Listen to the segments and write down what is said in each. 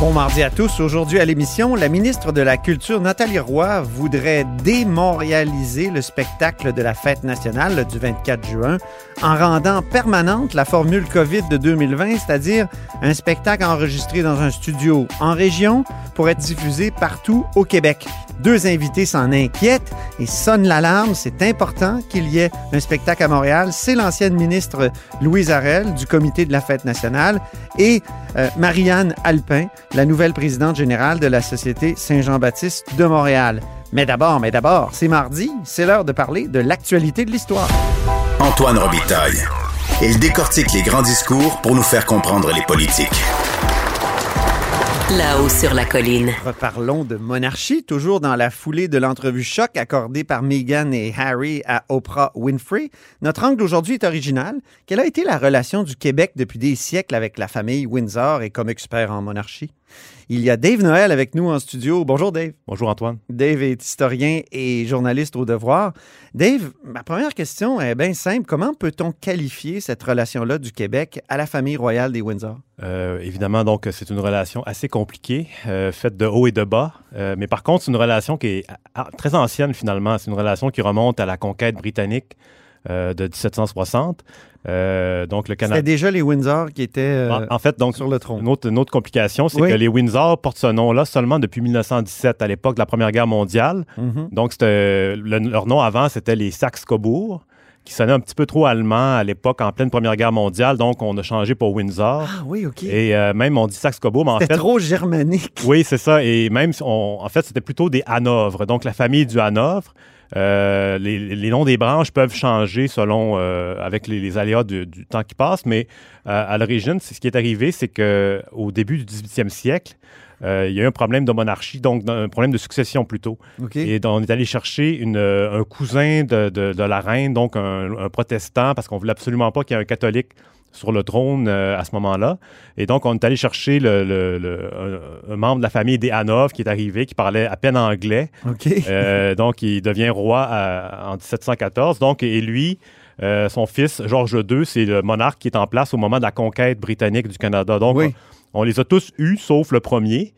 Bon mardi à tous. Aujourd'hui à l'émission, la ministre de la Culture, Nathalie Roy, voudrait démontréaliser le spectacle de la fête nationale du 24 juin en rendant permanente la formule COVID de 2020, c'est-à-dire un spectacle enregistré dans un studio en région pour être diffusé partout au Québec. Deux invités s'en inquiètent et sonnent l'alarme. C'est important qu'il y ait un spectacle à Montréal. C'est l'ancienne ministre Louise Arel du comité de la fête nationale et euh, Marianne Alpin, la nouvelle présidente générale de la Société Saint-Jean-Baptiste de Montréal. Mais d'abord, mais d'abord, c'est mardi, c'est l'heure de parler de l'actualité de l'histoire. Antoine Robitaille. Il décortique les grands discours pour nous faire comprendre les politiques. Là-haut sur la colline. Reparlons de monarchie, toujours dans la foulée de l'entrevue choc accordée par Meghan et Harry à Oprah Winfrey. Notre angle aujourd'hui est original. Quelle a été la relation du Québec depuis des siècles avec la famille Windsor et comme expert en monarchie? Il y a Dave Noël avec nous en studio. Bonjour Dave. Bonjour Antoine. Dave est historien et journaliste au devoir. Dave, ma première question est bien simple. Comment peut-on qualifier cette relation-là du Québec à la famille royale des Windsor? Euh, évidemment, donc, c'est une relation assez compliquée, euh, faite de haut et de bas. Euh, mais par contre, c'est une relation qui est ah, très ancienne finalement. C'est une relation qui remonte à la conquête britannique euh, de 1760. Euh, donc le Canada. C'était déjà les Windsor qui étaient euh, En, en fait, donc, sur le trône. une autre, une autre complication, c'est Oui. que les Windsor portent ce nom-là seulement depuis 1917, à l'époque de la Première Guerre mondiale. Mhm. Donc, c'était, le- leur nom avant, c'était les Saxe-Cobourg, qui sonnait un petit peu trop allemand à l'époque, en pleine Première Guerre mondiale. Donc, on a changé pour Windsor. Ah oui, OK. Et euh, même, on dit Saxe-Cobourg, mais en C'était fait... trop germanique. Oui, c'est ça. Et même, on- en fait, c'était plutôt des Hanovres. Donc, la famille du Hanovre. Euh, les, les noms des branches peuvent changer selon euh, avec les, les aléas du, du temps qui passe, mais euh, à l'origine, c'est ce qui est arrivé, c'est que au début du 18e siècle, il y a eu un problème de monarchie, donc un problème de succession plutôt. Et on est allé chercher une, un cousin de, de- de la reine, donc un, un protestant, parce qu'on voulait absolument pas qu'il y ait un catholique sur le trône euh, à ce moment-là. Et donc, on est allé chercher le, le- le- un, un membre de la famille des Hanovre qui est arrivé, qui parlait à peine anglais. Euh, donc, il devient roi à- en 1714. Donc, et lui, euh, son fils, Georges II, c'est le monarque qui est en place au moment de la conquête britannique du Canada. Donc, Oui. on, on les a tous eus, sauf le premier.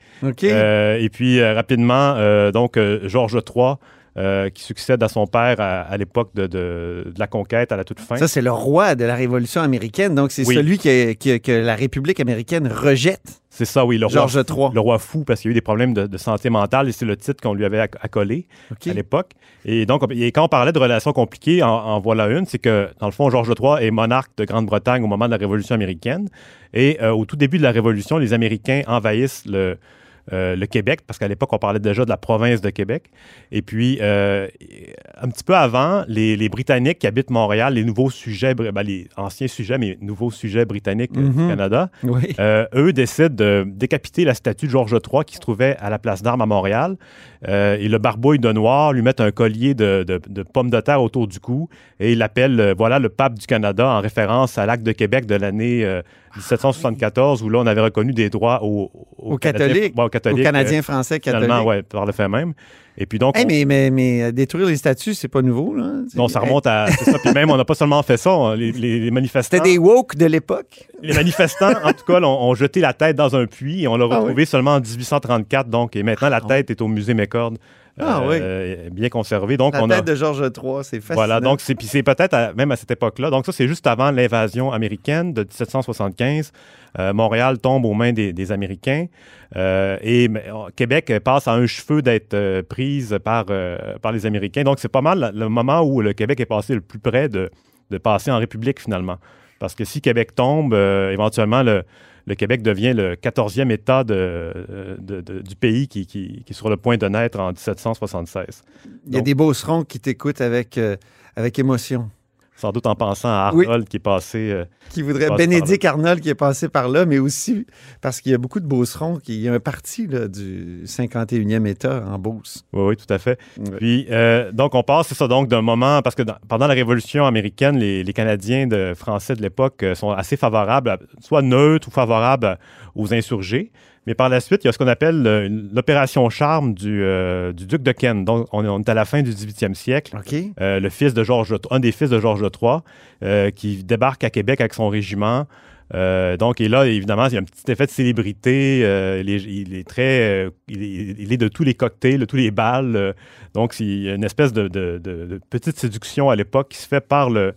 Euh, et puis, euh, rapidement, euh, donc, euh, Georges III, euh, qui succède à son père à, à l'époque de, de- de la conquête, à la toute fin. Ça, c'est le roi de la Révolution américaine. Donc, c'est Oui. celui que, que- que la République américaine rejette. C'est ça, oui, le roi, III. le roi fou, parce qu'il y a eu des problèmes de, de santé mentale, et c'est le titre qu'on lui avait acc- accolé à l'époque. Et donc, et quand on parlait de relations compliquées, en, en voilà une, c'est que, dans le fond, Georges III est monarque de Grande-Bretagne au moment de la Révolution américaine. Et euh, au tout début de la Révolution, les Américains envahissent le, euh, le Québec, parce qu'à l'époque, on parlait déjà de la province de Québec. Et puis, euh, un petit peu avant, les, les Britanniques qui habitent Montréal, les nouveaux sujets, ben, les anciens sujets, mais nouveaux sujets britanniques Mhm. du Canada, Oui. euh, eux décident de décapiter la statue de Georges III qui se trouvait à la place d'Armes à Montréal. Euh, et le barbouille de noir lui met un collier de, de- de pommes de terre autour du cou et il l'appelle euh, voilà le pape du Canada en référence à l'acte de Québec de l'année euh, 1774 où là on avait reconnu des droits aux, Aux catholiques, ouais, aux catholiques, Aux Canadiens euh, français catholiques. finalement ouais, par le fait même. Et puis donc Hey, on- mais, mais, mais euh, détruire les statues, c'est pas nouveau. Là. non, ça remonte à ça. Puis même on n'a pas seulement fait ça, on- les, manifestants C'était des woke de l'époque. Les manifestants, en tout cas, là, ont, jeté la tête dans un puits et on l'a Ah retrouvé seulement en 1834. Donc, et maintenant, la Ah, tête est au musée McCord, Ah, euh, bien conservée. Donc, La on tête a. de Georges III, c'est fascinant. Voilà, donc c'est puis c'est peut-être à- même à cette époque-là. Donc ça, c'est juste avant l'invasion américaine de 1775. Euh, Montréal tombe aux mains des, des Américains euh, et euh, Québec passe à un cheveu d'être prise par, par les Américains. Donc c'est pas mal le moment où le Québec est passé le plus près de, de passer en République finalement. Parce que si Québec tombe, éventuellement le, le Québec devient le 14e État de, de- de- du pays qui, qui- qui est sur le point de naître en 1776. Il y a donc- des beaucerons qui t'écoutent avec, euh, avec émotion. Sans doute en pensant à Oui. Arnold qui est passé. euh, Qui voudrait Bénédicte Arnold qui est passé par là, mais aussi parce qu'il y a beaucoup de Beaucerons, qui, il y a un parti là, du 51e État en Beauce. Oui, oui, tout à fait. Puis, euh, donc, on passe, c'est ça, donc, d'un moment, parce que dans- pendant la Révolution américaine, les, les Canadiens de, français de l'époque euh, sont assez favorables, à- soit neutres ou favorables aux insurgés. Mais par la suite, il y a ce qu'on appelle euh, l'opération Charme du, euh, du duc de Kent. Donc, on est, on est à la fin du 18e siècle. Euh, le fils de Georges, un des fils de Georges III, euh, qui débarque à Québec avec son régiment. Donc, et là, évidemment, il y a un petit effet de célébrité. Il, est, il est très, il, est, il est de tous les cocktails, de tous les bals. donc, c'est- il y a une espèce de, de- de- de petite séduction à l'époque qui se fait par le.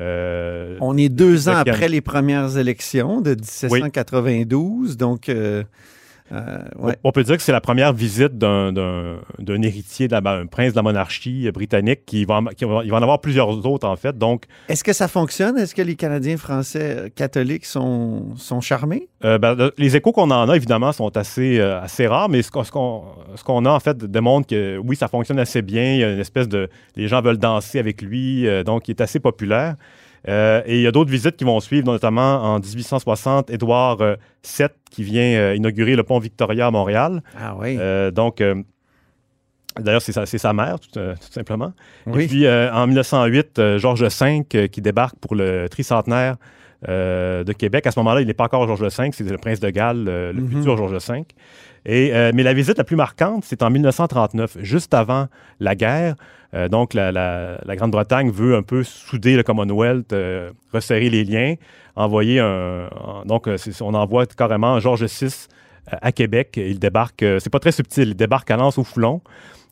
Euh, On est deux ans après les premières élections de 1792, donc... euh, ouais. On peut dire que c'est la première visite d'un, héritier, d'un un prince de la monarchie britannique qui va, en- qui va- il va en avoir plusieurs autres, en fait. Donc, Est-ce que ça fonctionne? Est-ce que les Canadiens français euh, catholiques sont, sont charmés? Euh, ben, le- les échos qu'on en a, évidemment, sont assez, euh, assez rares, mais ce qu'on, ce qu'on a, en fait, démontre que oui, ça fonctionne assez bien. Il y a une espèce de. Les gens veulent danser avec lui, euh, donc il est assez populaire. Euh, et il y a d'autres visites qui vont suivre, notamment en 1860, Édouard euh, VII qui vient euh, inaugurer le pont Victoria à Montréal. Ah oui. Euh, donc, euh, d'ailleurs, c'est sa, mère, tout, euh, tout simplement. oui. Et puis, euh, en 1908, euh, Georges V euh, qui débarque pour le tricentenaire euh, de Québec. À ce moment-là, il n'est pas encore Georges V, c'est le prince de Galles, euh, le Mhm. futur Georges V. Et, euh, mais la visite la plus marquante, c'est en 1939, juste avant la guerre. Euh, donc, la, la- la Grande-Bretagne veut un peu souder le Commonwealth, euh, resserrer les liens, envoyer un. donc, euh, on envoie carrément Georges VI à Québec. Il débarque, c'est pas très subtil, il débarque à Lens au Foulon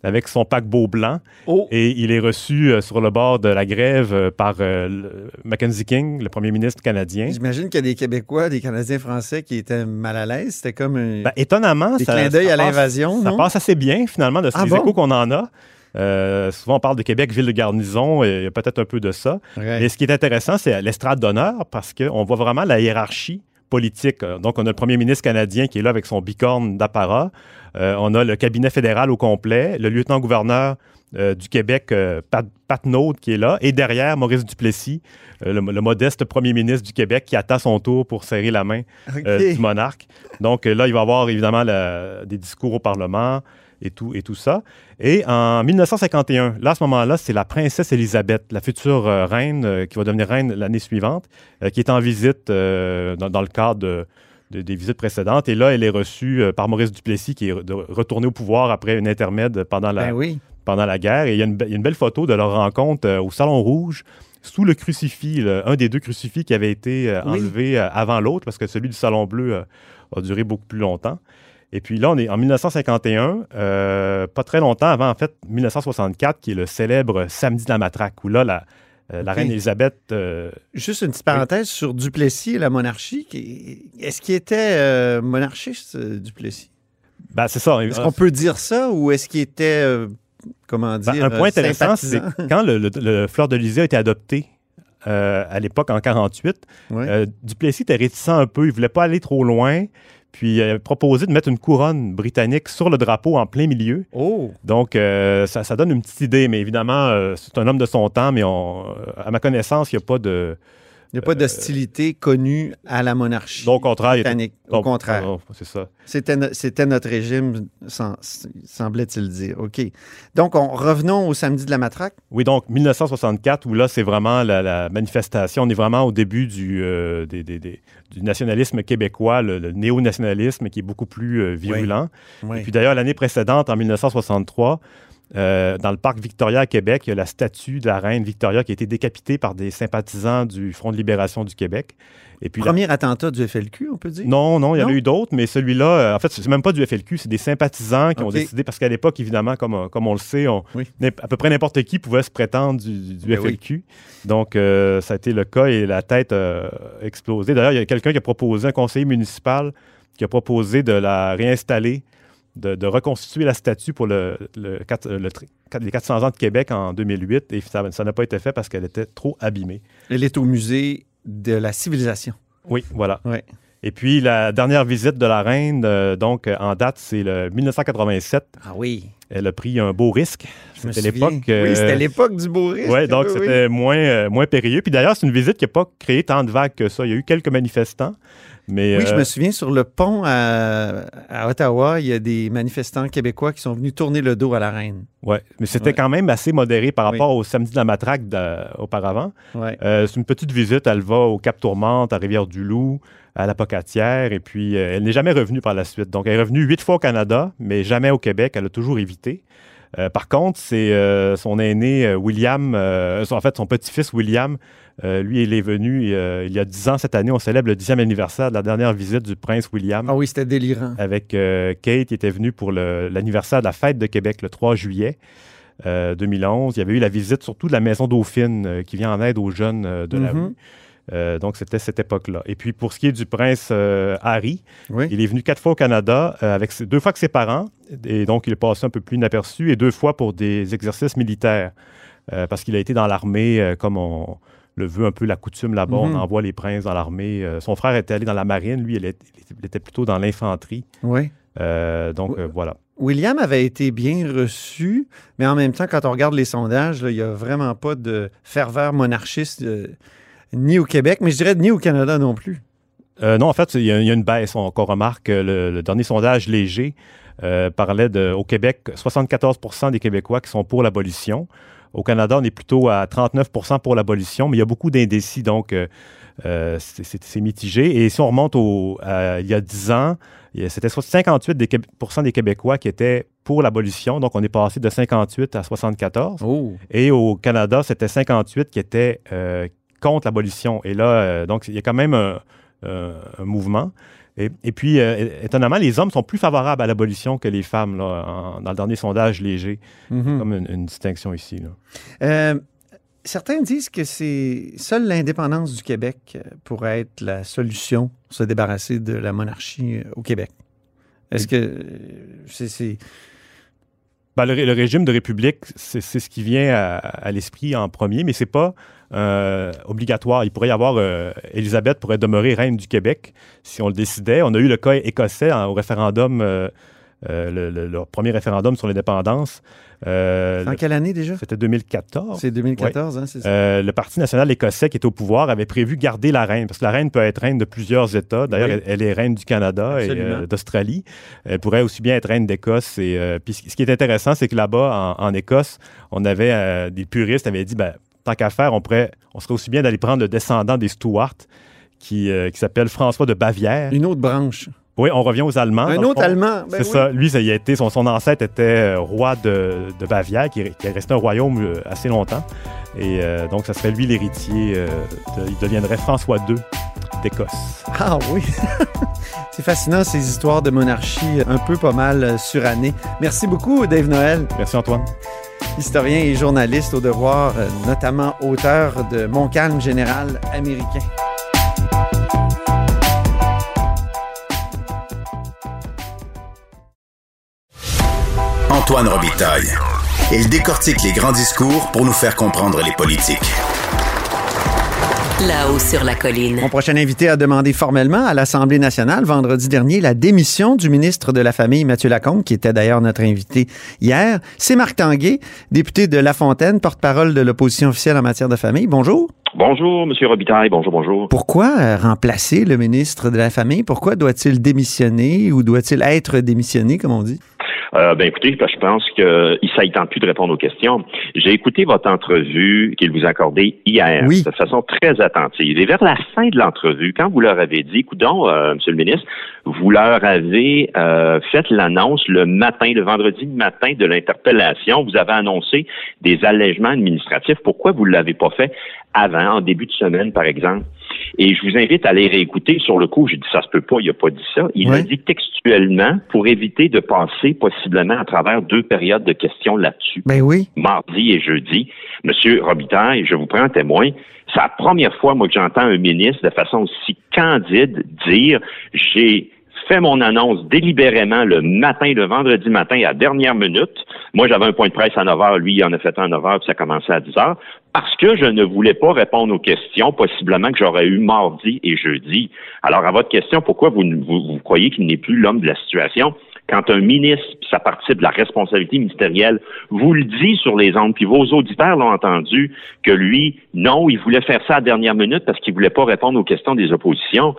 avec son paquebot blanc. Oh, Et il est reçu euh, sur le bord de la grève euh, par euh, Mackenzie King, le premier ministre canadien. j'imagine qu'il y a des Québécois, des Canadiens français qui étaient mal à l'aise. C'était comme un... Ben, étonnamment, Des ça, clins d'œil à l'invasion, Ça passe assez bien, finalement, de Ah les bon? échos qu'on en a. Euh, souvent, on parle de Québec, ville de garnison, et il y a peut-être un peu de ça. Ouais. Mais ce qui est intéressant, c'est l'estrade d'honneur, parce qu'on voit vraiment la hiérarchie politique. Euh, Donc, on a le premier ministre canadien qui est là avec son bicorne d'apparat. Euh, on a le cabinet fédéral au complet, le lieutenant-gouverneur euh, du Québec, euh, Pat, Pat Naud, qui est là, et derrière, Maurice Duplessis, euh, le, le modeste premier ministre du Québec qui attend son tour pour serrer la main du monarque. Donc là, il va y avoir évidemment la- des discours au Parlement et tout, et tout ça. Et en 1951, là, à ce moment-là, c'est la princesse Élisabeth, la future euh, reine, euh, qui va devenir reine l'année suivante, euh, qui est en visite dans, dans le cadre de- de- des visites précédentes. Et là, elle est reçue par Maurice Duplessis, qui est re- retourné au pouvoir après une intermède pendant la, Ben oui. pendant la guerre. Et il y a une, be- il y a une belle photo de leur rencontre au Salon Rouge, sous le crucifix, le- un des deux crucifix qui avait été euh, Oui. enlevé euh, avant l'autre, parce que celui du Salon Bleu euh, a duré beaucoup plus longtemps. Et puis là, on est en 1951, euh, pas très longtemps avant, en fait, 1964, qui est le célèbre Samedi de la Matraque, où là, la, euh, la reine Élisabeth euh, Juste une petite parenthèse sur Duplessis et la monarchie. Est-ce qu'il était monarchiste, Duplessis? ben, c'est ça. Est-ce qu'on peut dire ça ou est-ce qu'il était, comment Ben, dire, un point intéressant, c'est quand le, le, le Fleur de a été adopté euh, à l'époque, en 48, Ouais. Euh, Duplessis était réticent un peu, il voulait pas aller trop loin, puis il a proposé de mettre une couronne britannique sur le drapeau en plein milieu. Oh! Donc, euh, ça, ça donne une petite idée, mais évidemment, euh, c'est un homme de son temps, mais on, euh, à ma connaissance, il n'y a pas de... Il n'y a pas d'hostilité connue à la monarchie Donc, au contraire, était- britannique. Au contraire. oh, c'est ça. C'était, no- c'était notre régime, sem- semblait-il dire. OK. Donc, on, revenons au samedi de la matraque. Oui, donc 1964, où là, c'est vraiment la, la manifestation. On est vraiment au début du, euh, des- des- des- du nationalisme québécois, le, le néo-nationalisme qui est beaucoup plus euh, virulent. Et puis d'ailleurs, l'année précédente, en 1963, euh, dans le parc Victoria à Québec, il y a la statue de la reine Victoria qui a été décapitée par des sympathisants du Front de libération du Québec. Et puis la- Premier attentat du FLQ, on peut dire? Non, non, il y en a eu d'autres, mais celui-là, euh, en fait, c'est même pas du FLQ, c'est des sympathisants qui ont décidé, parce qu'à l'époque, évidemment, comme, euh, comme on le sait, on- Oui. n'im- à peu près n'importe qui pouvait se prétendre du, du Ben oui. FLQ. Donc, euh, ça a été le cas et la tête euh, a explosé. D'ailleurs, il y a quelqu'un qui a proposé, un conseiller municipal, qui a proposé de la réinstaller, de, de reconstituer la statue pour le, quatre- les 400 ans de Québec en 2008, et ça n'a pas été fait parce qu'elle était trop abîmée. Elle est au musée de la civilisation. Oui, voilà. Ouais. Et puis, la dernière visite de la reine, euh, donc, euh, en date, c'est le 1987. Ah oui. Elle a pris un beau risque. C'était l'époque, euh, Oui, c'était l'époque du bourriste. Oui, donc Oui, oui. c'était moins, euh, moins périlleux. Puis d'ailleurs, c'est une visite qui n'a pas créé tant de vagues que ça. Il y a eu quelques manifestants, mais Oui, je euh, me souviens, sur le pont à, à Ottawa, il y a des manifestants québécois qui sont venus tourner le dos à la reine. ouais, mais c'était Ouais. quand même assez modéré par Oui. rapport au samedi de la matraque auparavant. Ouais. Euh, c'est une petite visite. Elle va au Cap Tourmente, à Rivière-du-Loup, à la Pocatière, et puis euh, elle n'est jamais revenue par la suite. Donc, elle est revenue huit fois au Canada, mais jamais au Québec. Elle a toujours évité. Euh, par contre, c'est euh, son aîné euh, William, en fait, son petit-fils William, lui, il est venu il y a dix ans cette année. On célèbre le dixième anniversaire de la dernière visite du prince William. Ah oui, c'était délirant. avec Kate, qui était venue pour l'anniversaire de la fête de Québec le 3 juillet euh, 2011. Il y avait eu la visite surtout de la Maison Dauphine euh, qui vient en aide aux jeunes euh, de la Mhm. rue. Euh, donc, c'était cette époque-là. Et puis, pour ce qui est du prince euh, Harry, Oui. il est venu quatre fois au Canada, euh, avec ses- deux fois avec ses parents, et donc il est passé un peu plus inaperçu, et deux fois pour des exercices militaires, parce qu'il a été dans l'armée, comme on le veut un peu la coutume là-bas, Mhm. on envoie les princes dans l'armée. Son frère était allé dans la marine, lui, il était, il était plutôt dans l'infanterie. Oui. Donc, Oui. voilà. William avait été bien reçu, mais en même temps, quand on regarde les sondages, il n'y a vraiment pas de ferveur monarchiste, ni au Québec, mais je dirais ni au Canada non plus. Euh, non, en fait, il y, a il y a une baisse. On, qu'on remarque que le, le dernier sondage léger euh, parlait de, au Québec, 74% des Québécois qui sont pour l'abolition. Au Canada, on est plutôt à 39% pour l'abolition, mais il y a beaucoup d'indécis, donc euh, euh, c'est- mitigé. Et si on remonte au, à- il y a 10 ans, c'était 58 des, des Québécois qui étaient pour l'abolition, donc on est passé de 58 à 74. Oh. Et au Canada, c'était 58 qui étaient euh, contre l'abolition. Et là, euh, donc, il y a quand même un, euh, un mouvement. Et, et puis, euh, étonnamment, les hommes sont plus favorables à l'abolition que les femmes, là, en- dans le dernier sondage léger. Mhm. Comme une, une distinction ici. là. Certains disent que c'est seule l'indépendance du Québec pourrait être la solution pour se débarrasser de la monarchie au Québec. Est-ce que c'est... c'est- Ben, le, ré- le régime de république, c'est ce qui vient à, l'esprit en premier, mais c'est pas euh, obligatoire. Il pourrait y avoir, euh, Élisabeth pourrait demeurer reine du Québec si on le décidait. On a eu le cas écossais au référendum, euh, le, le- leur premier référendum sur l'indépendance. Euh, En le- quelle année déjà? C'était 2014. C'est 2014, hein, c'est ça? Euh, le Parti national écossais qui est au pouvoir avait prévu garder la reine, parce que la reine peut être reine de plusieurs États. D'ailleurs, Oui. elle, elle est reine du Canada et Absolument. euh, d'Australie. Elle pourrait aussi bien être reine d'Écosse. Et puis ce qui est intéressant, c'est que là-bas, en, en Écosse, on avait des puristes avaient dit, ben, tant qu'à faire, on pourrait, on serait aussi bien d'aller prendre le descendant des Stuart, qui, euh, qui s'appelle François de Bavière. Une autre branche. Oui, on revient aux Allemands. Un autre. Allemand. ben C'est oui. ça. Lui, ça y a été, son, son ancêtre était euh, roi de, de Bavière, qui, est- qui est resté un royaume euh, assez longtemps. Et euh, donc, ça serait lui l'héritier. euh, de- il deviendrait François II d'Écosse. Ah oui. c'est fascinant ces histoires de monarchie un peu pas mal surannées. Merci beaucoup, Dave Noël, Merci, Antoine. historien et journaliste au devoir, notamment auteur de Mon calme général américain. Antoine Robitaille. Il décortique les grands discours pour nous faire comprendre les politiques. Là-haut sur la colline. Mon prochain invité a demandé formellement à l'Assemblée nationale vendredi dernier la démission du ministre de la Famille, Mathieu Lacombe, qui était d'ailleurs notre invité hier. C'est Marc Tanguay, député de La Fontaine, porte-parole de l'opposition officielle en matière de famille. Bonjour. Bonjour, Monsieur Robitaille. Bonjour, bonjour. Pourquoi euh, remplacer le ministre de la Famille? Pourquoi doit-il démissionner ou doit-il être démissionné, comme on dit? Euh, ben écoutez, je pense que ça ne tente plus de répondre aux questions. J'ai écouté votre entrevue qu'il vous a accordée hier Oui. de façon très attentive. Et vers la fin de l'entrevue, quand vous leur avez dit, écoutons, euh, Monsieur le ministre, vous leur avez euh, fait l'annonce le matin, le vendredi matin de l'interpellation. Vous avez annoncé des allègements administratifs. Pourquoi vous ne l'avez pas fait avant, en début de semaine, par exemple? Et je vous invite à aller réécouter sur le coup. J'ai dit ça se peut pas, il a pas dit ça. Il Ouais. a dit textuellement pour éviter de passer possiblement à travers deux périodes de questions là-dessus. Ben oui. Mardi et jeudi. Monsieur Robitaille, je vous prends en témoin. C'est la première fois, moi, que j'entends un ministre de façon aussi candide dire j'ai fait mon annonce délibérément le matin, le vendredi matin, à dernière minute. Moi, j'avais un point de presse à 9 heures. Lui, il en a fait un à 9 heures, puis ça commençait à 10 heures. Parce que je ne voulais pas répondre aux questions, possiblement que j'aurais eu mardi et jeudi. Alors, à votre question, pourquoi vous, vous, vous croyez qu'il n'est plus l'homme de la situation? quand un ministre, ça participe de la responsabilité ministérielle, vous le dit sur les ondes, puis vos auditeurs l'ont entendu, que lui, non, il voulait faire ça à dernière minute parce qu'il voulait pas répondre aux questions des oppositions.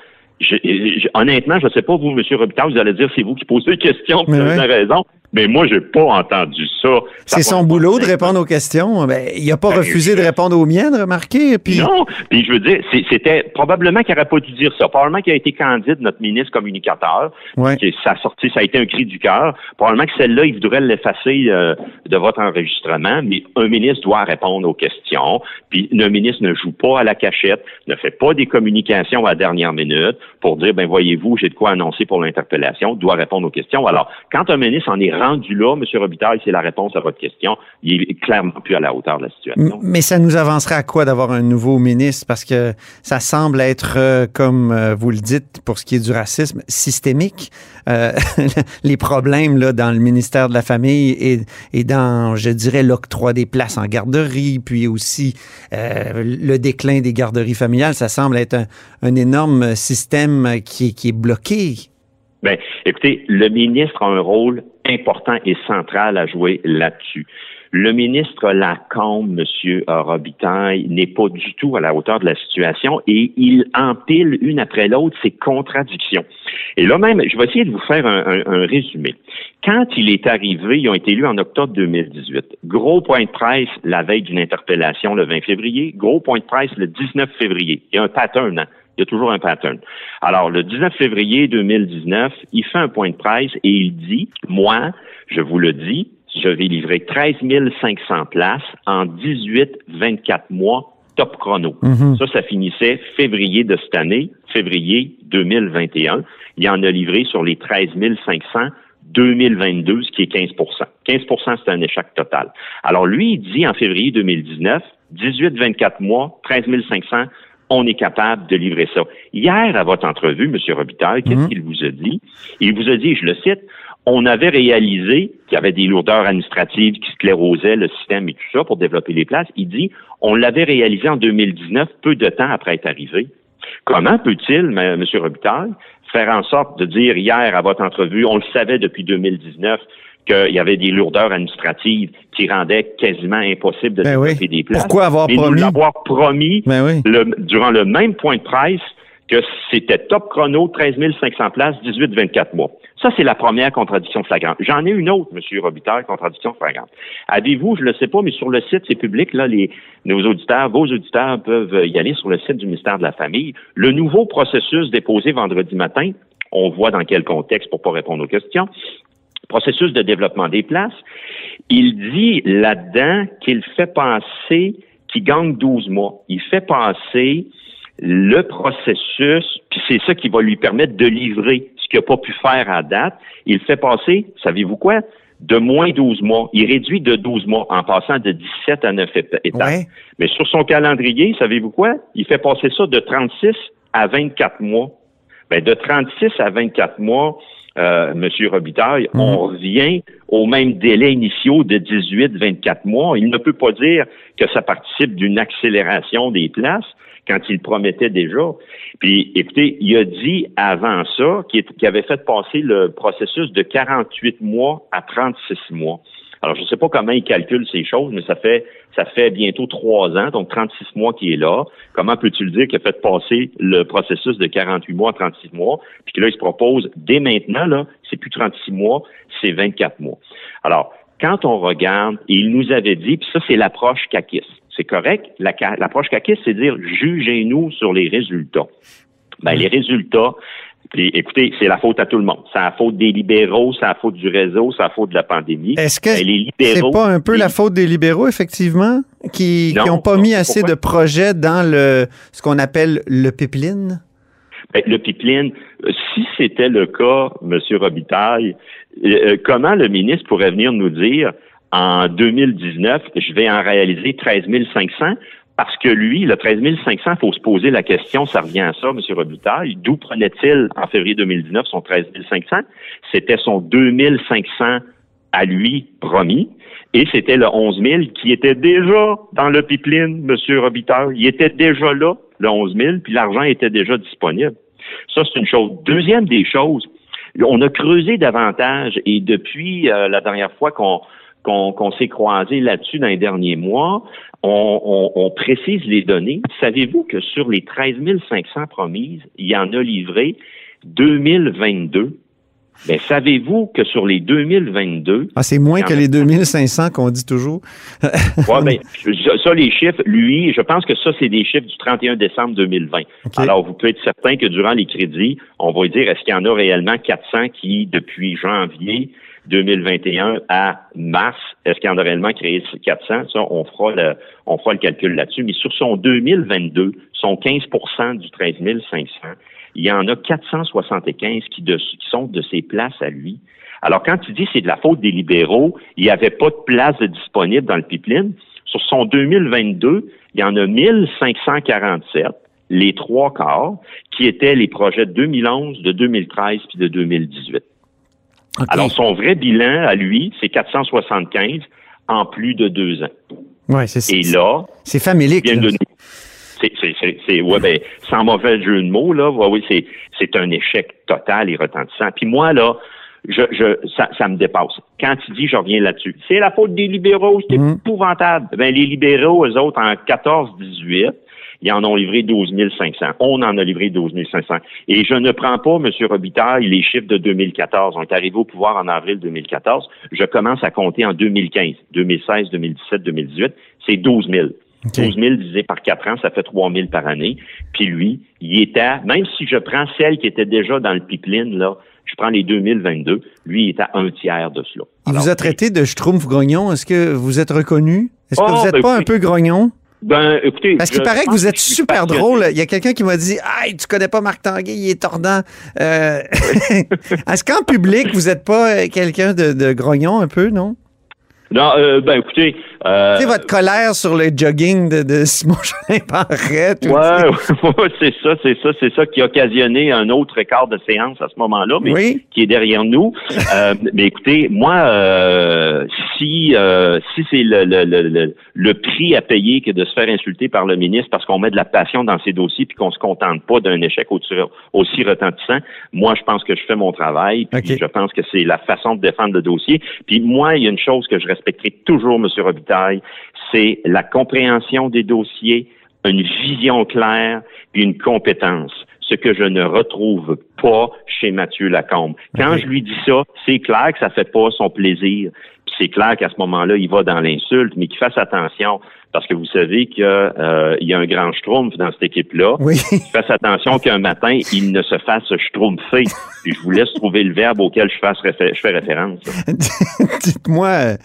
Honnêtement, je ne sais pas, vous, M. Robitaille, vous allez dire c'est vous qui posez les questions, vous avez raison. Mais moi, j'ai pas entendu ça. C'est son boulot de répondre aux questions. Ben, il n'a pas ben, refusé de répondre aux miennes, remarquez. Puis... Non, puis je veux dire, c'était probablement qu'il n'aurait pas dû dire ça. Probablement qu'il a été candide, notre ministre communicateur. Ouais. Ça a sorti, ça a été un cri du cœur. Probablement que celle-là, il voudrait l'effacer euh, de votre enregistrement, mais un ministre doit répondre aux questions. Puis un ministre ne joue pas à la cachette, ne fait pas des communications à la dernière minute pour dire, ben voyez-vous, j'ai de quoi annoncer pour l'interpellation, doit répondre aux questions. Alors, quand un ministre en est rendu là, M. Robitaille, c'est la réponse à votre question. Il est clairement plus à la hauteur de la situation. Mais ça nous avancerait à quoi d'avoir un nouveau ministre? Parce que ça semble être, euh, comme euh, vous le dites, pour ce qui est du racisme, systémique. Euh, les problèmes là, dans le ministère de la Famille et, et dans, je dirais, l'octroi des places en garderie, puis aussi le déclin des garderies familiales, ça semble être un, un énorme système qui, qui est bloqué. Bien, écoutez, le ministre a un rôle important et central à jouer là-dessus. Le ministre Lacombe, M. Robitaille, n'est pas du tout à la hauteur de la situation et il empile une après l'autre ses contradictions. Et là même, je vais essayer de vous faire un, un, résumé. Quand il est arrivé, ils ont été élus en octobre 2018. Gros point de presse la veille d'une interpellation le 20 février, gros point de presse le 19 février. Il y a un pattern, hein? Il y a toujours un pattern. Alors, le 19 février 2019, il fait un point de presse et il dit, moi, je vous le dis, je vais livrer 13 500 places en 18-24 mois top chrono. Mhm. Ça, ça finissait février de cette année, février 2021. Il en a livré sur les 13 500 2022, ce qui est 15% 15% c'est un échec total. Alors, lui, il dit en février 2019, 18-24 mois, 13 500 on est capable de livrer ça. Hier, à votre entrevue, M. Robitaille, qu'est-ce mhm. qu'il vous a dit? Il vous a dit, je le cite, on avait réalisé qu'il y avait des lourdeurs administratives qui sclérosaient le système et tout ça pour développer les places. Il dit, on l'avait réalisé en 2019, peu de temps après être arrivé. Comment peut-il, M. Robitaille, faire en sorte de dire hier à votre entrevue, on le savait depuis 2019, qu'il y avait des lourdeurs administratives qui rendaient quasiment impossible de ben développer des places. Pourquoi avoir Mais promis? nous l'avoir promis ben durant le même point de presse que c'était top chrono, 13 500 places, 18-24 mois. Ça, c'est la première contradiction flagrante. J'en ai une autre, M. Robitaille, contradiction flagrante. Avez-vous, je ne le sais pas, mais sur le site, c'est public, là, les, nos auditeurs, vos auditeurs peuvent y aller sur le site du ministère de la Famille. Le nouveau processus déposé vendredi matin, on voit dans quel contexte pour pas répondre aux questions, processus de développement des places, il dit là-dedans qu'il fait passer, qu'il gagne 12 mois. Il fait passer le processus, puis c'est ça qui va lui permettre de livrer ce qu'il n'a pas pu faire à date. Il fait passer, savez-vous quoi? De moins 12 mois. Il réduit de 12 mois en passant de 17 à 9 étapes. Mais sur son calendrier, savez-vous quoi? Il fait passer ça de 36 à 24 mois. Ben, de 36 à 24 mois, euh, Monsieur Robitaille, Mhm. on revient au même délai initiaux de 18-24 mois. Il ne peut pas dire que ça participe d'une accélération des places quand il promettait déjà. Puis, écoutez, il a dit avant ça qu'il avait fait passer le processus de 48 mois à 36 mois. Alors, je ne sais pas comment il calcule ces choses, mais ça fait ça fait bientôt trois ans, donc 36 mois qu'il est là. Comment peux-tu le dire qu'il a fait passer le processus de 48 mois à 36 mois, puis que là, il se propose dès maintenant, là, c'est plus 36 mois, c'est 24 mois. Alors, quand on regarde, et il nous avait dit, puis ça, c'est l'approche CACIS. C'est correct? L'approche CACIS, c'est dire jugez-nous sur les résultats. Ben, les résultats, puis, écoutez, c'est la faute à tout le monde. C'est la faute des libéraux, c'est la faute du réseau, c'est la faute de la pandémie. Est-ce que c'est pas un peu la faute des libéraux, effectivement, qui Non, n'ont pas mis assez pourquoi? de projets dans le ce qu'on appelle le pipeline? Ben, le pipeline, euh, si c'était le cas, M. Robitaille, euh, euh, comment le ministre pourrait venir nous dire en 2019, je vais en réaliser 13 500 parce que lui, le 13 500, il faut se poser la question, ça revient à ça, M. Robitaille, d'où prenait-il en février 2019 son 13 500? C'était son 2 500 à lui promis, et c'était le 11 000 qui était déjà dans le pipeline, M. Robitaille. Il était déjà là, le 11 000, puis l'argent était déjà disponible. Ça, c'est une chose. Deuxième des choses, On a creusé davantage et depuis euh, la dernière fois qu'on qu'on s'est croisé là-dessus dans les derniers mois, on, on, précise les données. Savez-vous que sur les 13 500 promises, il y en a livré 2022 mais savez-vous que sur les 2022... Ah, c'est moins que les 2500 qu'on dit toujours. oui, ben, ça, les chiffres, lui, je pense que ça, c'est des chiffres du 31 décembre 2020. Alors, vous pouvez être certain que durant les crédits, on va dire, est-ce qu'il y en a réellement 400 qui, depuis janvier 2021 à mars, est-ce qu'il y en a réellement créé 400? Ça, on fera le, on fera le calcul là-dessus. Mais sur son 2022, son 15% du 13 500, il y en a 475 qui, sont de ses places à lui. Alors, quand tu dis c'est de la faute des libéraux, il n'y avait pas de place disponible dans le pipeline. Sur son 2022, il y en a 1547, les trois quarts, qui étaient les projets de 2011, de 2013 puis de 2018. Alors, son vrai bilan à lui, c'est 475 en plus de deux ans. Ouais, c'est Et là, c'est familier c'est ouais, ben, sans mauvais jeu de mots, là, oui, c'est, c'est un échec total et retentissant. Puis moi, là, je, je, ça, ça me dépasse. Quand tu dis, je reviens là-dessus, c'est la faute des libéraux, c'est mmh. épouvantable. Ben, les libéraux, eux autres, en 14-18, ils en ont livré 12 500. On en a livré 12 500. Et je ne prends pas, M. Robitaille, les chiffres de 2014. On est arrivé au pouvoir en avril 2014. Je commence à compter en 2015, 2016, 2017, 2018. C'est 12 000. 12 000 divisé par 4 ans, ça fait 3 000 par année. Puis lui, il était, même si je prends celle qui était déjà dans le pipeline, là, je prends les 2022, lui, il est à un tiers de cela. Il vous a traité de schtroumpf grognon? Est-ce que vous êtes reconnu? Est-ce que oh, vous n'êtes ben, pas un peu grognon? Ben, écoutez. Parce qu'il paraît que vous êtes super drôle. Il y a quelqu'un qui m'a dit Hey, tu connais pas Marc Tanguay, il est tordant. Euh... Est-ce qu'en public, vous n'êtes pas quelqu'un de, de grognon un peu, non? Non, euh, ben écoutez. Euh, c'est votre colère sur le jogging de, de Simon Jolin Barrette. Ouais, c'est ça, c'est ça, c'est ça qui a occasionné un autre écart de séance à ce moment-là, mais qui est derrière nous. euh, mais écoutez, moi, euh, si euh, si c'est le, le, le, le, prix à payer que de se faire insulter par le ministre parce qu'on met de la passion dans ses dossiers puis qu'on se contente pas d'un échec aussi, aussi retentissant, moi, je pense que je fais mon travail. Puis Je pense que c'est la façon de défendre le dossier. Puis moi, il y a une chose que je respecterai toujours, M. Robitaille, c'est la compréhension des dossiers, une vision claire et une compétence ce que je ne retrouve pas chez Mathieu Lacombe. Quand je lui dis ça, c'est clair que ça fait pas son plaisir. Puis c'est clair qu'à ce moment-là, il va dans l'insulte, mais qu'il fasse attention parce que vous savez qu'il euh, y a un grand schtroumpf dans cette équipe-là. Oui. Fasse attention qu'un matin, il ne se fasse schtroumpfer. Puis je vous laisse trouver le verbe auquel je, fasse je fais référence. Dites-moi,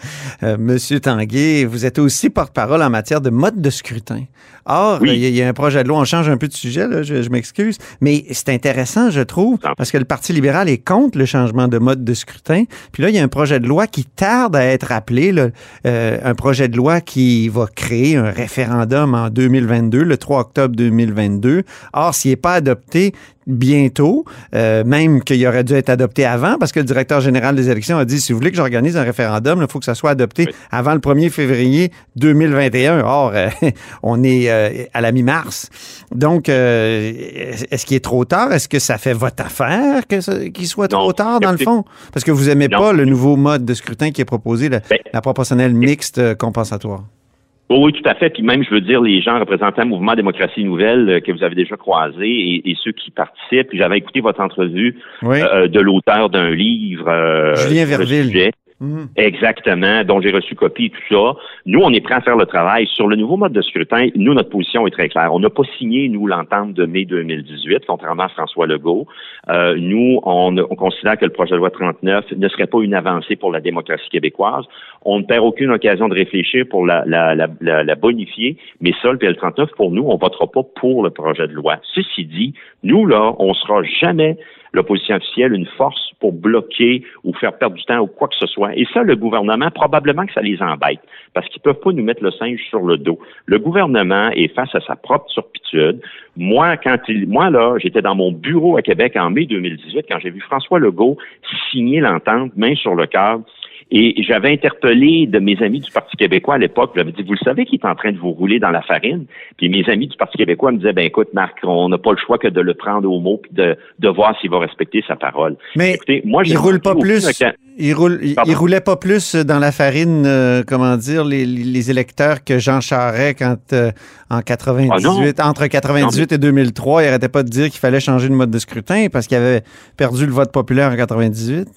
euh, Monsieur Tanguay, vous êtes aussi porte-parole en matière de mode de scrutin. Or, il y, a un projet de loi, on change un peu de sujet, là, je, m'excuse, mais c'est intéressant, je trouve, parce que le Parti libéral est contre le changement de mode de scrutin. Puis là, il y a un projet de loi qui tarde à être appelé, là, euh, un projet de loi qui va créer un référendum en 2022, le 3 octobre 2022. Or, s'il n'est pas adopté, bientôt, euh, même qu'il aurait dû être adopté avant, parce que le directeur général des élections a dit, si vous voulez que j'organise un référendum, il faut que ça soit adopté avant le 1er février 2021. Or, euh, on est euh, à la mi-mars. Donc, est-ce qu'il est trop tard? Est-ce que ça fait votre affaire qu'il soit trop tard, dans le fond? Parce que vous aimez pas le nouveau mode de scrutin qui est proposé, la, ben, la proportionnelle mixte compensatoire. Oh oui, tout à fait. Puis même, je veux dire, les gens représentant le mouvement Démocratie Nouvelle euh, que vous avez déjà croisés et, ceux qui participent. Puis j'avais écouté votre entrevue euh, de l'auteur d'un livre. Euh, Julien Verville. Mhm. Exactement, dont j'ai reçu copie et tout ça. Nous, on est prêts à faire le travail. Sur le nouveau mode de scrutin, nous, notre position est très claire. On n'a pas signé, nous, l'entente de mai 2018, contrairement à François Legault. Euh, nous, on, on, considère que le projet de loi 39 ne serait pas une avancée pour la démocratie québécoise. On ne perd aucune occasion de réfléchir pour la, la, la, la bonifier, mais ça, le PL39, pour nous, on votera pas pour le projet de loi. Ceci dit, nous, là, on sera jamais l'opposition officielle une force pour bloquer ou faire perdre du temps ou quoi que ce soit. Et ça, le gouvernement, probablement que ça les embête parce qu'ils peuvent pas nous mettre le singe sur le dos. Le gouvernement est face à sa propre turpitude. Moi, quand il, moi, là, j'étais dans mon bureau à Québec en mai 2018 quand j'ai vu François Legault signer l'entente main sur le cœur Et j'avais interpellé de mes amis du Parti québécois à l'époque, j'avais dit, vous le savez qu'il est en train de vous rouler dans la farine? Puis mes amis du Parti québécois me disaient, ben écoute, Marc, on n'a pas le choix que de le prendre au mot puis de, de voir s'il va respecter sa parole. Mais Écoutez, moi, il roule pas plus. aucun- Il, roule, il, roulait pas plus dans la farine, euh, comment dire, les, les électeurs que Jean Charest quand euh, en 98, entre 98 et 2003, il arrêtait pas de dire qu'il fallait changer de mode de scrutin parce qu'il avait perdu le vote populaire en 98.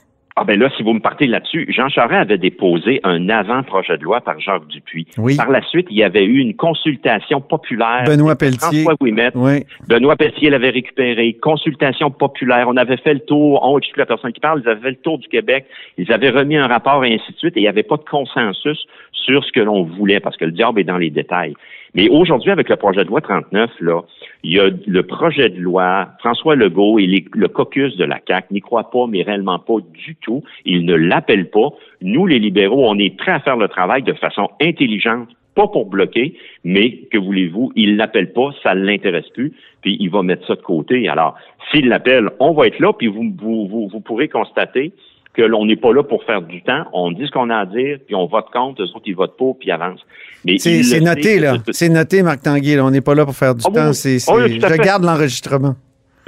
Ah ben là, si vous me partez là-dessus, Jean Charest avait déposé un avant-projet de loi par Jacques Dupuis. Oui. Par la suite, il y avait eu une consultation populaire. Benoît Pelletier. François Ouimet, Oui. Benoît Pelletier l'avait récupéré. Consultation populaire. On avait fait le tour. On exclut la personne qui parle. Ils avaient fait le tour du Québec. Ils avaient remis un rapport et ainsi de suite. Et il n'y avait pas de consensus sur ce que l'on voulait parce que le diable est dans les détails. Mais aujourd'hui, avec le projet de loi 39, là, il y a le projet de loi, François Legault et le caucus de la CAQ n'y croient pas, mais réellement pas du tout. Ils ne l'appellent pas. Nous, les libéraux, on est prêts à faire le travail de façon intelligente, pas pour bloquer, mais que voulez-vous, il l'appelle pas, ça ne l'intéresse plus, puis il va mettre ça de côté. Alors, s'il l'appelle, on va être là, puis vous, vous, vous, vous pourrez constater que l'on n'est pas là pour faire du temps. On dit ce qu'on a à dire, puis on vote contre, eux autres, ils votent pas, puis ils avancent. Mais C'est noté, là. C'est noté, Marc Tanguay. là. On n'est pas là pour faire du Ah temps. oui. C'est, Ah je garde l'enregistrement.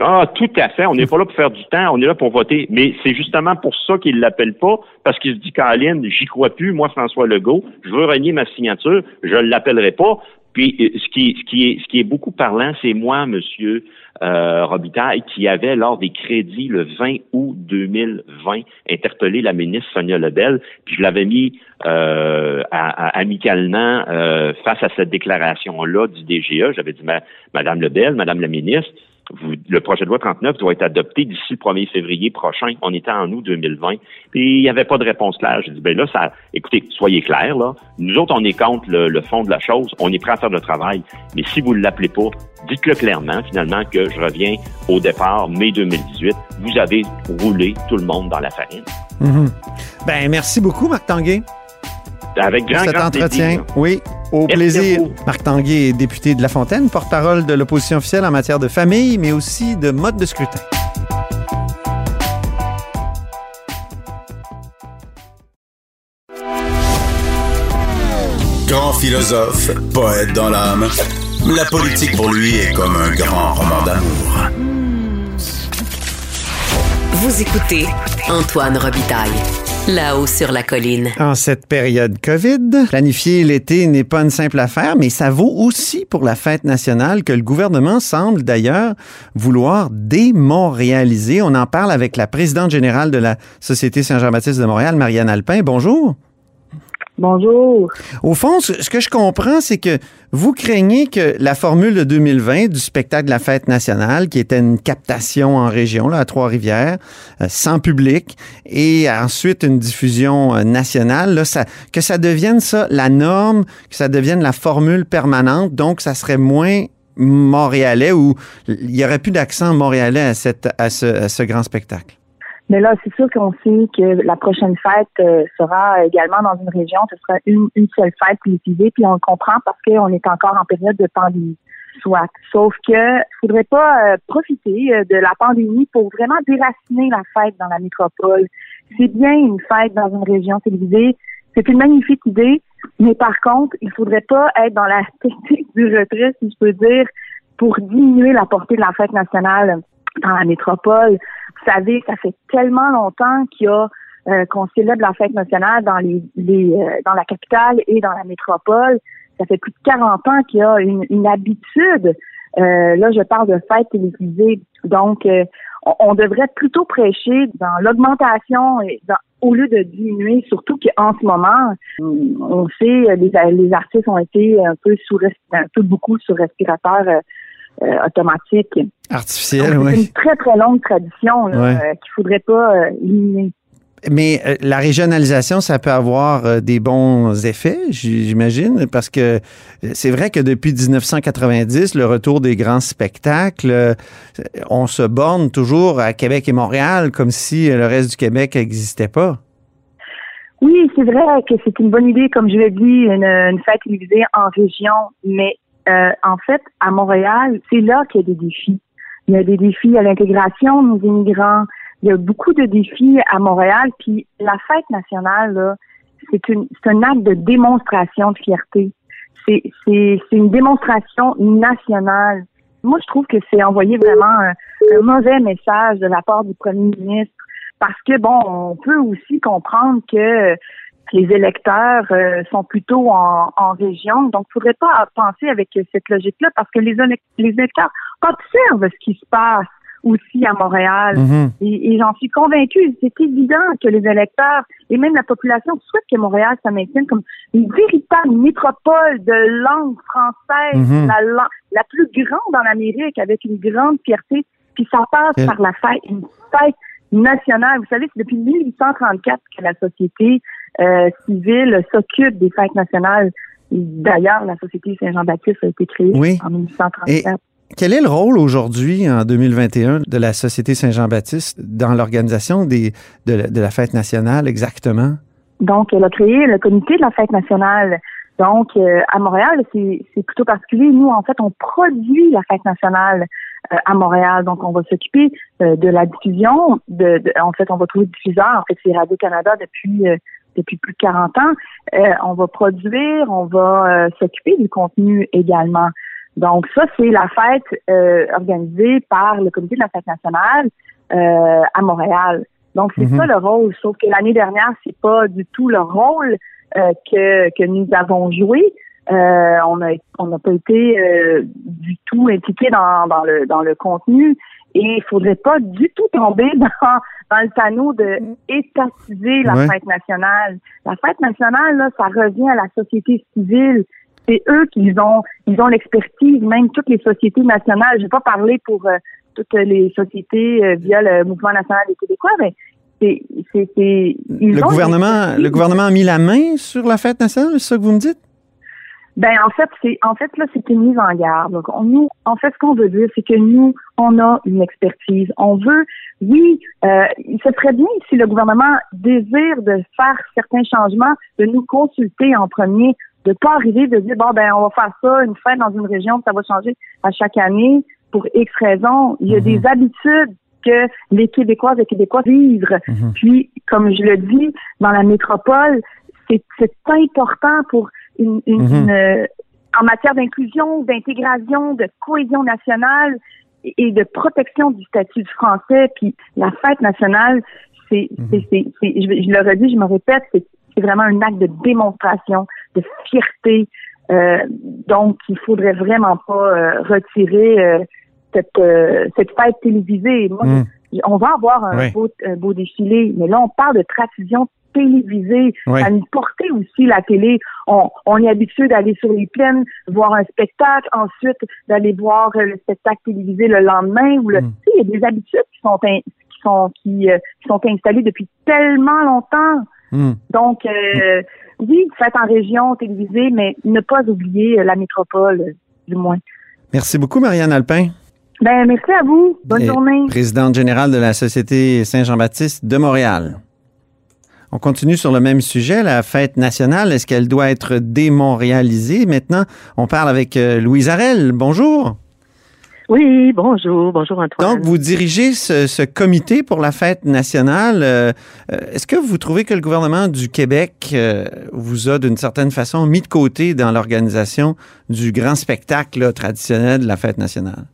Ah, tout à fait. On n'est pas là pour faire du temps. On est là pour voter. Mais c'est justement pour ça qu'il l'appelle pas, parce qu'il se dit, Caroline, j'y crois plus, moi, François Legault, je veux renier ma signature, je ne l'appellerai pas. Puis, euh, ce qui, ce qui est, ce qui est beaucoup parlant, c'est moi, Monsieur euh, Robitaille, qui avait, lors des crédits le 20 août 2020, interpellé la ministre Sonia Lebel, puis je l'avais mis euh, amicalement euh, face à cette déclaration-là du DGE. J'avais dit, Ma- Madame Lebel, Madame la ministre, le projet de loi 39 doit être adopté d'ici le 1er février prochain. On était en août 2020. Puis il n'y avait pas de réponse claire. J'ai dit, ben là, ça, écoutez, soyez clairs, là. Nous autres, on est contre le, fond de la chose. On est prêt à faire le travail. Mais si vous ne l'appelez pas, dites-le clairement, finalement, que je reviens au départ, mai 2018. Vous avez roulé tout le monde dans la farine. Mhm. Ben, merci beaucoup, Marc Tanguay. Avec grand, cet grand entretien. plaisir. Oui, au Merci plaisir. Marc Tanguay est député de La Fontaine, porte-parole de l'opposition officielle en matière de famille, mais aussi de mode de scrutin. Grand philosophe, poète dans l'âme, la politique pour lui est comme un grand roman d'amour. Vous écoutez Antoine Robitaille, là-haut sur la colline. En cette période COVID, planifier l'été n'est pas une simple affaire, mais ça vaut aussi pour la fête nationale que le gouvernement semble d'ailleurs vouloir démontréaliser. On en parle avec la présidente générale de la Société Saint-Jean-Baptiste de Montréal, Marianne Alpin. Bonjour. Bonjour. Au fond, ce que je comprends, c'est que vous craignez que la formule de 2020 du spectacle de la fête nationale, qui était une captation en région, là, à Trois-Rivières, euh, sans public, et ensuite une diffusion euh, nationale, que ça devienne ça la norme, que ça devienne la formule permanente, donc ça serait moins montréalais ou il y aurait plus d'accent montréalais à ce grand spectacle. Mais là, c'est sûr qu'on sait que la prochaine fête euh, sera également dans une région. Ce sera une, une seule fête télévisée, puis on le comprend parce qu'on est encore en période de pandémie. Soit. Sauf que faudrait pas euh, profiter euh, de la pandémie pour vraiment déraciner la fête dans la métropole. C'est bien une fête dans une région télévisée. C'est une magnifique idée. Mais par contre, il faudrait pas être dans la technique du retrait, si je peux dire, pour diminuer la portée de la fête nationale dans la métropole. Vous savez, ça fait tellement longtemps qu'il y a euh, qu'on célèbre la fête nationale dans les, les euh, dans la capitale et dans la métropole. Ça fait plus de 40 ans qu'il y a une, une habitude. Euh, là, je parle de fête télévisée. Donc, euh, on, on devrait plutôt prêcher dans l'augmentation et dans, au lieu de diminuer, surtout qu'en ce moment, on sait les, les artistes ont été un peu sous un peu beaucoup sous respirateur euh, euh, automatique. Artificiel, Donc, C'est oui. une très, très longue tradition Ouais. euh, qu'il faudrait pas euh, éliminer. Mais euh, la régionalisation, ça peut avoir euh, des bons effets, j'imagine, parce que euh, c'est vrai que depuis 1990, le retour des grands spectacles, euh, on se borne toujours à Québec et Montréal comme si euh, le reste du Québec n'existait pas. Oui, c'est vrai que c'est une bonne idée, comme je l'ai dit, une, une fête télévisée en région, mais euh, en fait, à Montréal, c'est là qu'il y a des défis. Il y a des défis à l'intégration de nos immigrants, il y a beaucoup de défis à Montréal. Puis la fête nationale, là, c'est une, c'est un acte de démonstration de fierté. C'est, c'est, c'est une démonstration nationale. Moi, je trouve que c'est envoyer vraiment un, un mauvais message de la part du premier ministre parce que bon, on peut aussi comprendre que les électeurs euh, sont plutôt en, en région. Donc, il faudrait pas penser avec cette logique-là parce que les, élec- les électeurs observent ce qui se passe aussi à Montréal. Mhm. Et, et j'en suis convaincue. C'est évident que les électeurs et même la population souhaitent que Montréal se maintienne comme une véritable métropole de langue française, Mhm. la, lan- la plus grande en Amérique, avec une grande fierté. Puis ça passe par la fête, une fête nationale. Vous savez, c'est depuis 1834 que la société euh, civile s'occupe des fêtes nationales. D'ailleurs, la Société Saint-Jean-Baptiste a été créée Oui. en 1834. Quel est le rôle aujourd'hui, en 2021, de la Société Saint-Jean-Baptiste dans l'organisation des, de, la, de la fête nationale exactement? Donc, elle a créé le comité de la fête nationale. Donc, euh, à Montréal, c'est plutôt particulier. Nous, en fait, on produit la fête nationale euh, à Montréal. Donc, on va s'occuper euh, de la diffusion. De, de- en fait, on va trouver diffuseur. En fait, c'est Radio-Canada depuis depuis plus de 40 ans. Euh, on va produire, on va euh, s'occuper du contenu également. Donc, ça, c'est la fête euh, organisée par le comité de la fête nationale euh, à Montréal. Donc, c'est Mhm. ça le rôle. Sauf que l'année dernière, c'est pas du tout le rôle euh, que, que nous avons joué. Euh, on a on n'a pas été euh, du tout impliqué dans, dans le dans le contenu et il faudrait pas du tout tomber dans dans le panneau de étatiser la Ouais. fête nationale. La fête nationale là, ça revient à la société civile. C'est eux qui ont ils ont l'expertise, même toutes les sociétés nationales. Je vais pas parler pour euh, toutes les sociétés euh, via le mouvement national des Québécois, mais c'est c'est c'est ils Le ont gouvernement, le gouvernement a mis la main sur la fête nationale, c'est ça que vous me dites? Ben en fait, c'est en fait là, c'est une mise en garde. Donc, on, nous, en fait, ce qu'on veut dire, c'est que nous, on a une expertise. On veut, oui, euh, se serait bien si le gouvernement désire de faire certains changements, de nous consulter en premier, de pas arriver de dire bon ben on va faire ça, une fête dans une région, ça va changer à chaque année pour X raisons. Il y a Mhm. des habitudes que les Québécoises et Québécois vivent. Mhm. Puis, comme je le dis, dans la métropole, c'est c'est important pour une, une- Mhm. une, euh, en matière d'inclusion, d'intégration, de cohésion nationale et, et de protection du statut du français. Puis la fête nationale, c'est, c'est, c'est, c'est- je, je le redis, je me répète, c'est, vraiment un acte de démonstration, de fierté. Euh, donc, il faudrait vraiment pas euh, retirer euh, cette, euh, cette fête télévisée. Moi, Mhm. on va avoir un, beau, un beau défilé, mais là, on parle de tradition télévisée. Ça nous porter aussi la télé. On, on est habitué d'aller sur les plaines, voir un spectacle, ensuite d'aller voir euh, le spectacle télévisé le lendemain. Ou le, Mm. tu sais, il y a des habitudes qui sont in- qui sont qui, euh, qui sont installées depuis tellement longtemps. Hmm. Donc, euh, oui, faites en région télévisée, mais ne pas oublier euh, la métropole, du moins. Merci beaucoup, Marianne Alpin, Ben, merci à vous. Bonne Et journée. présidente générale de la Société Saint-Jean-Baptiste de Montréal. On continue sur le même sujet, la fête nationale. Est-ce qu'elle doit être démontréalisée? Maintenant, on parle avec euh, Louise Arel. Bonjour. Oui, bonjour, bonjour Antoine. Donc, vous dirigez ce, ce comité pour la fête nationale. Euh, euh, Est-ce que vous trouvez que le gouvernement du Québec euh, vous a, d'une certaine façon, mis de côté dans l'organisation du grand spectacle là, traditionnel de la fête nationale?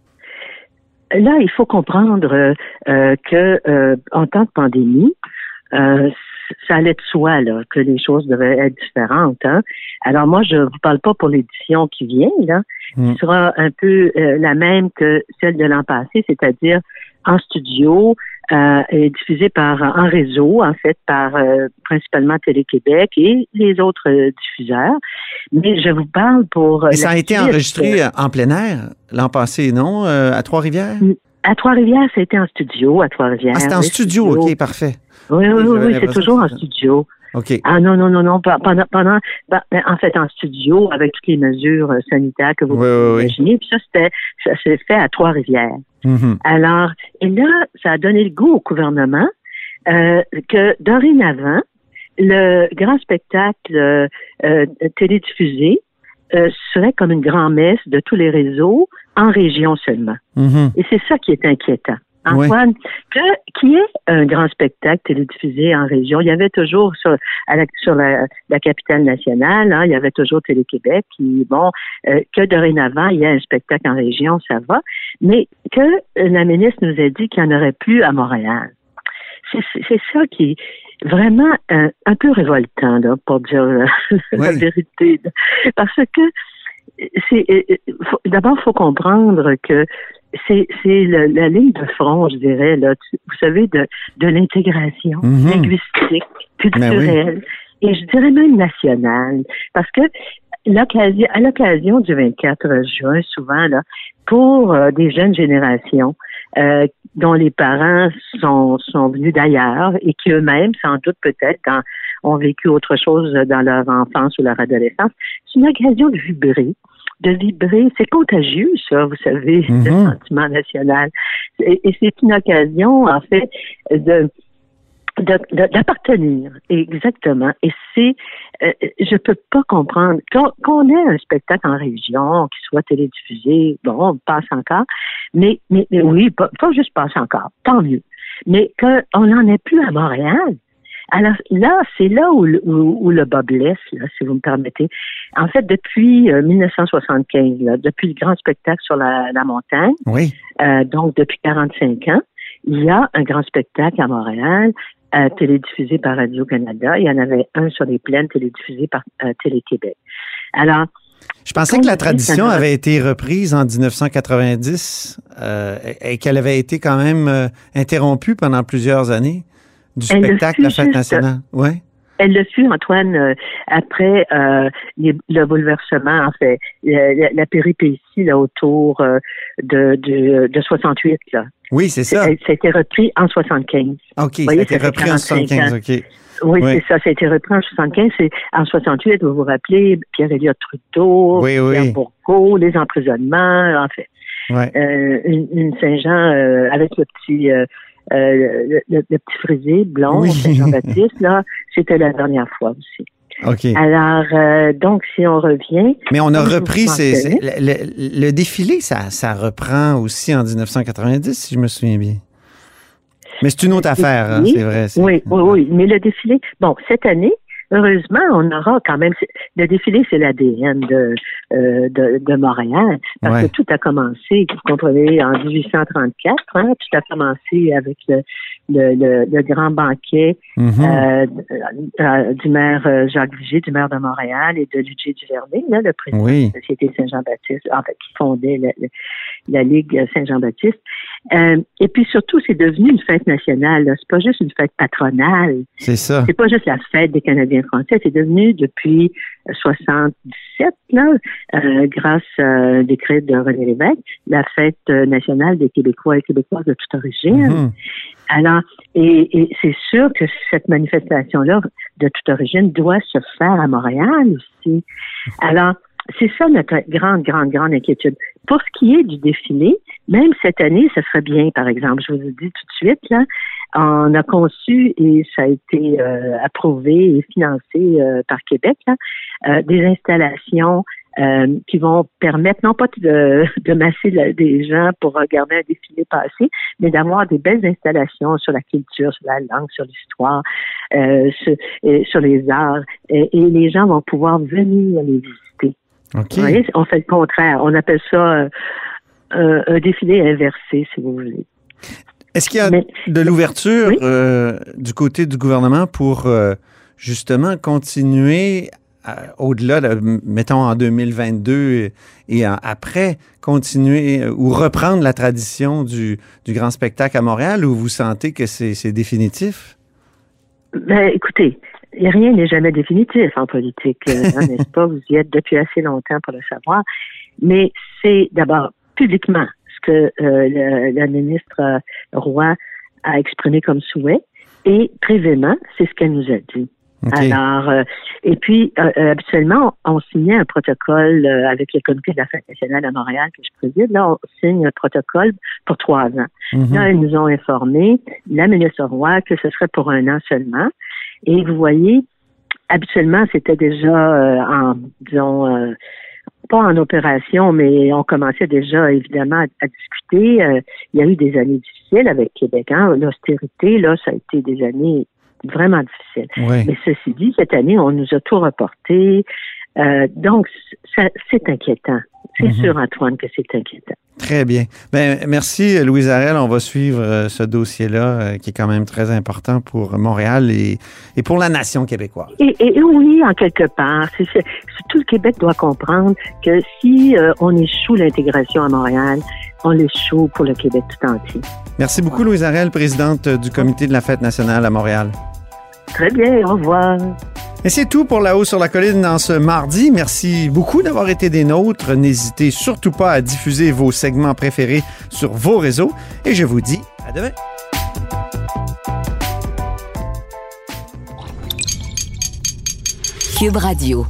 Là, il faut comprendre euh, que en temps de pandémie, ça allait de soi là, que les choses devaient être différentes. Hein. Alors moi, je vous parle pas pour l'édition qui vient là, Mm. qui sera un peu euh, la même que celle de l'an passé, c'est-à-dire en studio euh, et diffusée par en réseau, en fait, par euh, principalement Télé-Québec et les autres euh, diffuseurs. Mais je vous parle pour euh, Et ça a été enregistré euh, euh, en plein air l'an passé, non? euh, à Trois-Rivières? à Trois-Rivières, ça a été en studio à Trois-Rivières. Ah, c'était en studio, OK, parfait. Oui, oui, Oui, oui, c'est toujours en studio. OK. Ah non, non, non, non, pendant, pendant, en fait, en studio, avec toutes les mesures euh, sanitaires que vous Oui, oui. imaginez. Puis ça, c'était, ça s'est fait à Trois-Rivières. Mhm. Alors, et là, ça a donné le goût au gouvernement euh, que dorénavant, le grand spectacle euh, euh, télédiffusé serait comme une grand-messe de tous les réseaux en région seulement. Mhm. Et c'est ça qui est inquiétant. Antoine, que, qui est un grand spectacle télédiffusé en région. Il y avait toujours sur, à la, sur la, la capitale nationale, hein, il y avait toujours Télé-Québec, qui, bon, euh, que dorénavant, il y a un spectacle en région, ça va, mais que la ministre nous a dit qu'il n'y en aurait plus à Montréal. C'est ça qui est vraiment un, un peu révoltant, là, pour dire la Oui. vérité. Parce que c'est euh, d'abord, il faut comprendre que c'est c'est le- la ligne de front, je dirais, là, tu- vous savez, de, de l'intégration Mhm. linguistique, Ben culturelle, et je dirais même nationale. Parce que l'occasion, à l'occasion du 24 juin, souvent, là, pour euh, des jeunes générations euh, dont les parents sont, sont venus d'ailleurs et qui eux-mêmes, sans doute peut-être, ont vécu autre chose dans leur enfance ou leur adolescence, c'est une occasion de vibrer de vibrer. C'est contagieux, ça, vous savez, Mhm. le sentiment national. Et, et c'est une occasion, en fait, de- d'appartenir. Exactement. Et c'est euh, je peux pas comprendre qu'on qu'on ait un spectacle en région qui soit télédiffusé bon on passe encore. Mais mais, mais oui pas, pas juste passe encore. Tant mieux. Mais qu'on n'en ait plus à Montréal. Alors là, c'est là où, le- où, où le bas blesse, là, si vous me permettez. En fait, depuis euh, 1975, là, depuis le grand spectacle sur la, la montagne, Oui. euh, donc depuis 45 ans, il y a un grand spectacle à Montréal, euh, télédiffusé par Radio-Canada. Il y en avait un sur les plaines, télédiffusé par euh, Télé-Québec. Alors, Je pensais que la tradition avait été reprise en 1990 euh, et et qu'elle avait été quand même euh, interrompue pendant plusieurs années du spectacle La Fête juste- nationale. Oui. Elle le fut, Antoine, euh, après euh, les- le bouleversement, en fait, la, la- la péripétie là, autour euh, de, de, de 68. Là. Oui, c'est ça. Ça a été repris en 75. OK, ça a voyez, été ça repris en 45 75. ans. OK. Oui, Oui. c'est ça, ça a été repris en 75. C'est en 68, vous vous rappelez, Pierre-Éliott Trudeau, Oui, oui. Pierre Bourgault, les emprisonnements, en fait. Ouais. Euh, une, une Saint-Jean euh, avec le petit euh, le, le- le petit frisé blond, Oui. Saint-Jean-Baptiste, là, c'était la dernière fois aussi. OK. Alors, euh, donc, si on revient, Mais on a repris ces, le, défilé, ça, ça reprend aussi en 1990, si je me souviens bien. Mais c'est une autre affaire, hein, c'est vrai. Oui, oui, oui. Mais le défilé, bon, cette année, heureusement, on aura quand même. Le défilé, c'est l'ADN de, euh, de, de Montréal. Parce Ouais. que tout a commencé, vous comprenez, en 1834. Hein, tout a commencé avec le, le, le, le grand banquet Mhm. euh, euh, du maire euh, Jacques Vigée, du maire de Montréal, et de Ludger Duvernay, là, le président Oui. de la Société Saint-Jean-Baptiste, en fait, qui fondait la- la Ligue Saint-Jean-Baptiste. Euh, et puis surtout, c'est devenu une fête nationale. là. C'est pas juste une fête patronale. C'est ça. C'est pas juste la fête des Canadiens français. C'est devenu depuis euh, 77, là, euh, grâce à un décret de René Lévesque, la fête euh, nationale des Québécois et Québécoises de toute origine. Mhm. Alors, et, et c'est sûr que cette manifestation-là de toute origine doit se faire à Montréal aussi. Alors, c'est ça notre grande, grande, grande inquiétude. Pour ce qui est du défilé, même cette année, ce serait bien, par exemple, je vous ai dit tout de suite, là, on a conçu et ça a été euh, approuvé et financé euh, par Québec, là, euh, des installations euh, qui vont permettre non pas de, de masser des gens pour regarder un défilé passé, mais d'avoir des belles installations sur la culture, sur la langue, sur l'histoire, euh, sur, sur les arts, et les gens vont pouvoir venir les visiter. On fait le contraire. On appelle ça euh, un, un défilé inversé, si vous voulez. Est-ce qu'il y a Mais- de l'ouverture Oui. euh, du côté du gouvernement pour euh, justement continuer euh, au-delà, de, mettons en 2022 et en- après, continuer euh, ou reprendre la tradition du, du grand spectacle à Montréal ou vous sentez que c'est c'est définitif? Ben, écoutez, rien n'est jamais définitif en politique, euh, hein, n'est-ce pas? Vous y êtes depuis assez longtemps pour le savoir. Mais c'est d'abord publiquement ce que euh, le- la ministre euh, Roy a exprimé comme souhait et privément, c'est ce qu'elle nous a dit. Alors, euh, et puis, euh, euh, habituellement, on, on signait un protocole euh, avec le comité de la fête nationale à Montréal que je préside. Là, on signe un protocole pour trois ans. Mhm. Là, ils nous ont informé, la ministre Roy, que ce serait pour un an seulement. Et vous voyez, habituellement, c'était déjà euh, en, disons, euh, pas en opération, mais on commençait déjà évidemment à, discuter. Euh, il y a eu des années difficiles avec Québec. Hein? L'austérité, là, ça a été des années vraiment difficiles. Mais ceci dit, cette année, on nous a tout reporté. Euh, donc, c'est inquiétant. C'est mhm. sûr, Antoine, que c'est inquiétant. Très bien. Ben, merci, Louise Arel. On va suivre euh, ce dossier-là, euh, qui est quand même très important pour Montréal et, et pour la nation québécoise. Et, et oui, en quelque part. tout le Québec doit comprendre que si on échoue l'intégration à Montréal, on l'échoue pour le Québec tout entier. Merci beaucoup, Louise Arel, présidente du comité de la fête nationale à Montréal. Très bien, au revoir. Et c'est tout pour La Haut sur la Colline dans ce mardi. Merci beaucoup d'avoir été des nôtres. N'hésitez surtout pas à diffuser vos segments préférés sur vos réseaux. Et je vous dis à demain. Cube Radio.